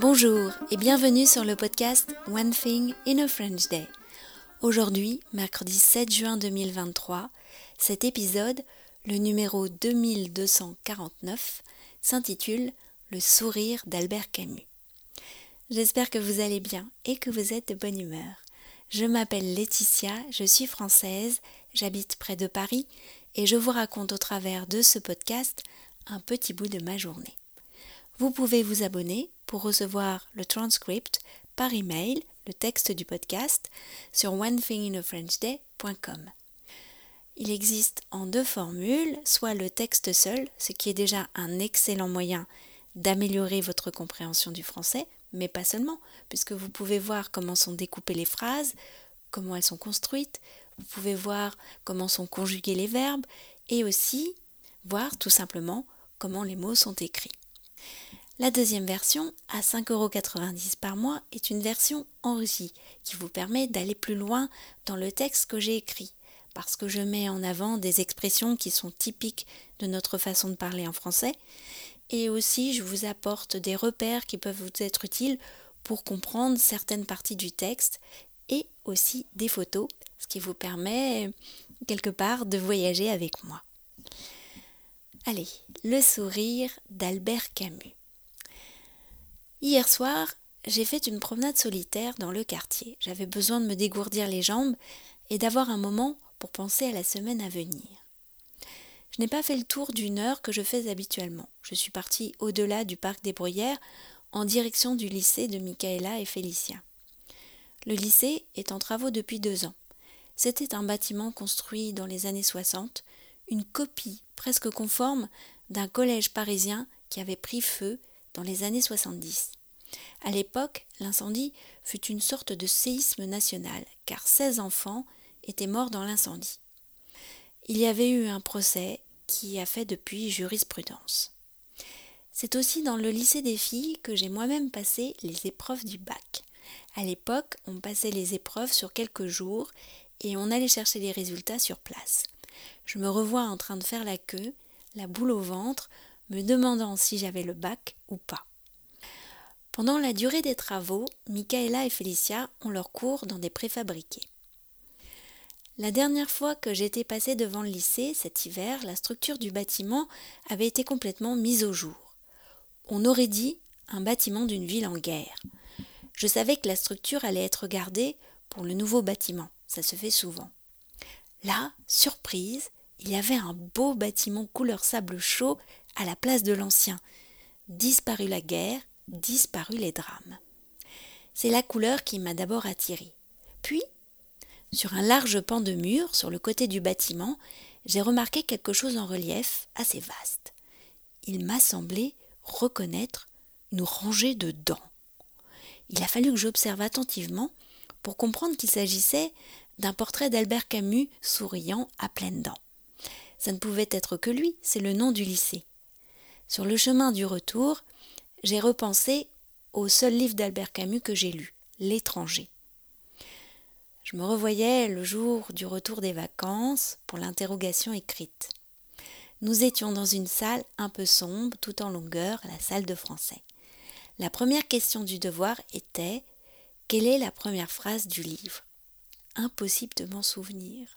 Bonjour et bienvenue sur le podcast One Thing in a French Day. Aujourd'hui, mercredi 7 juin 2023, cet épisode, le numéro 2249, s'intitule Le sourire d'Albert Camus. J'espère que vous allez bien et que vous êtes de bonne humeur. Je m'appelle Laetitia, je suis française, j'habite près de Paris et je vous raconte au travers de ce podcast un petit bout de ma journée. Vous pouvez vous abonner pour recevoir le transcript par email, le texte du podcast, sur onethinginafrenchday.com. Il existe en deux formules, soit le texte seul, ce qui est déjà un excellent moyen d'améliorer votre compréhension du français, mais pas seulement, puisque vous pouvez voir comment sont découpées les phrases, comment elles sont construites, vous pouvez voir comment sont conjugués les verbes, et aussi voir tout simplement comment les mots sont écrits. La deuxième version, à 5,90€ par mois, est une version enrichie qui vous permet d'aller plus loin dans le texte que j'ai écrit, parce que je mets en avant des expressions qui sont typiques de notre façon de parler en français, et aussi je vous apporte des repères qui peuvent vous être utiles pour comprendre certaines parties du texte, et aussi des photos, ce qui vous permet quelque part de voyager avec moi. Allez, le sourire d'Albert Camus. Hier soir, j'ai fait une promenade solitaire dans le quartier. J'avais besoin de me dégourdir les jambes et d'avoir un moment pour penser à la semaine à venir. Je n'ai pas fait le tour d'une heure que je fais habituellement. Je suis partie au-delà du parc des Bruyères en direction du lycée de Michaela et Félicia. Le lycée est en travaux depuis deux ans. C'était un bâtiment construit dans les années 60, une copie presque conforme d'un collège parisien qui avait pris feu dans les années 70. À l'époque, l'incendie fut une sorte de séisme national, car 16 enfants étaient morts dans l'incendie. Il y avait eu un procès qui a fait depuis jurisprudence. C'est aussi dans le lycée des filles que j'ai moi-même passé les épreuves du bac. À l'époque, on passait les épreuves sur quelques jours et on allait chercher les résultats sur place. Je me revois en train de faire la queue, la boule au ventre, me demandant si j'avais le bac ou pas. Pendant la durée des travaux, Michaela et Félicia ont leur cours dans des préfabriqués. La dernière fois que j'étais passée devant le lycée, cet hiver, la structure du bâtiment avait été complètement mise au jour. On aurait dit un bâtiment d'une ville en guerre. Je savais que la structure allait être gardée pour le nouveau bâtiment. Ça se fait souvent. Là, surprise, il y avait un beau bâtiment couleur sable chaud à la place de l'ancien. Disparu la guerre, disparu les drames. C'est la couleur qui m'a d'abord attirée. Puis, sur un large pan de mur, sur le côté du bâtiment, j'ai remarqué quelque chose en relief assez vaste. Il m'a semblé reconnaître une rangée de dents. Il a fallu que j'observe attentivement pour comprendre qu'il s'agissait d'un portrait d'Albert Camus souriant à pleines dents. Ça ne pouvait être que lui, c'est le nom du lycée. Sur le chemin du retour, j'ai repensé au seul livre d'Albert Camus que j'ai lu, L'étranger. Je me revoyais le jour du retour des vacances pour l'interrogation écrite. Nous étions dans une salle un peu sombre, tout en longueur, la salle de français. La première question du devoir était Quelle est la première phrase du livre? Impossible de m'en souvenir.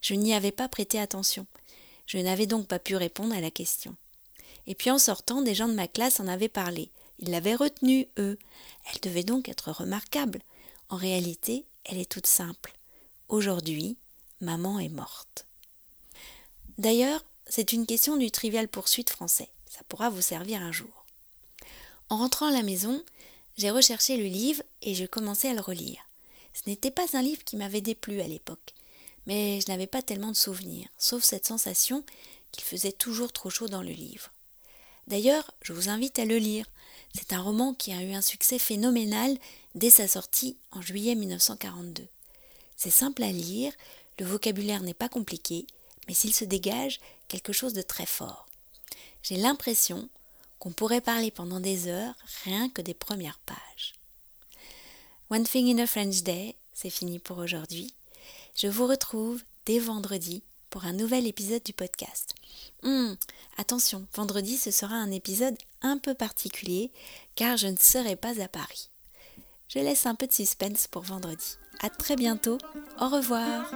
Je n'y avais pas prêté attention. Je n'avais donc pas pu répondre à la question. Et puis en sortant, des gens de ma classe en avaient parlé. Ils l'avaient retenue, eux. Elle devait donc être remarquable. En réalité, elle est toute simple. Aujourd'hui, maman est morte. D'ailleurs, c'est une question du trivial poursuite français. Ça pourra vous servir un jour. En rentrant à la maison, j'ai recherché le livre et je commençais à le relire. Ce n'était pas un livre qui m'avait déplu à l'époque, mais je n'avais pas tellement de souvenirs, sauf cette sensation qu'il faisait toujours trop chaud dans le livre. D'ailleurs, je vous invite à le lire. C'est un roman qui a eu un succès phénoménal dès sa sortie en juillet 1942. C'est simple à lire, le vocabulaire n'est pas compliqué, mais s'il se dégage quelque chose de très fort. J'ai l'impression qu'on pourrait parler pendant des heures rien que des premières pages. One Thing in a French Day, c'est fini pour aujourd'hui. Je vous retrouve dès vendredi pour un nouvel épisode du podcast. Hum, Attention, vendredi ce sera un épisode un peu particulier car je ne serai pas à Paris. Je laisse un peu de suspense pour vendredi. À très bientôt. Au revoir.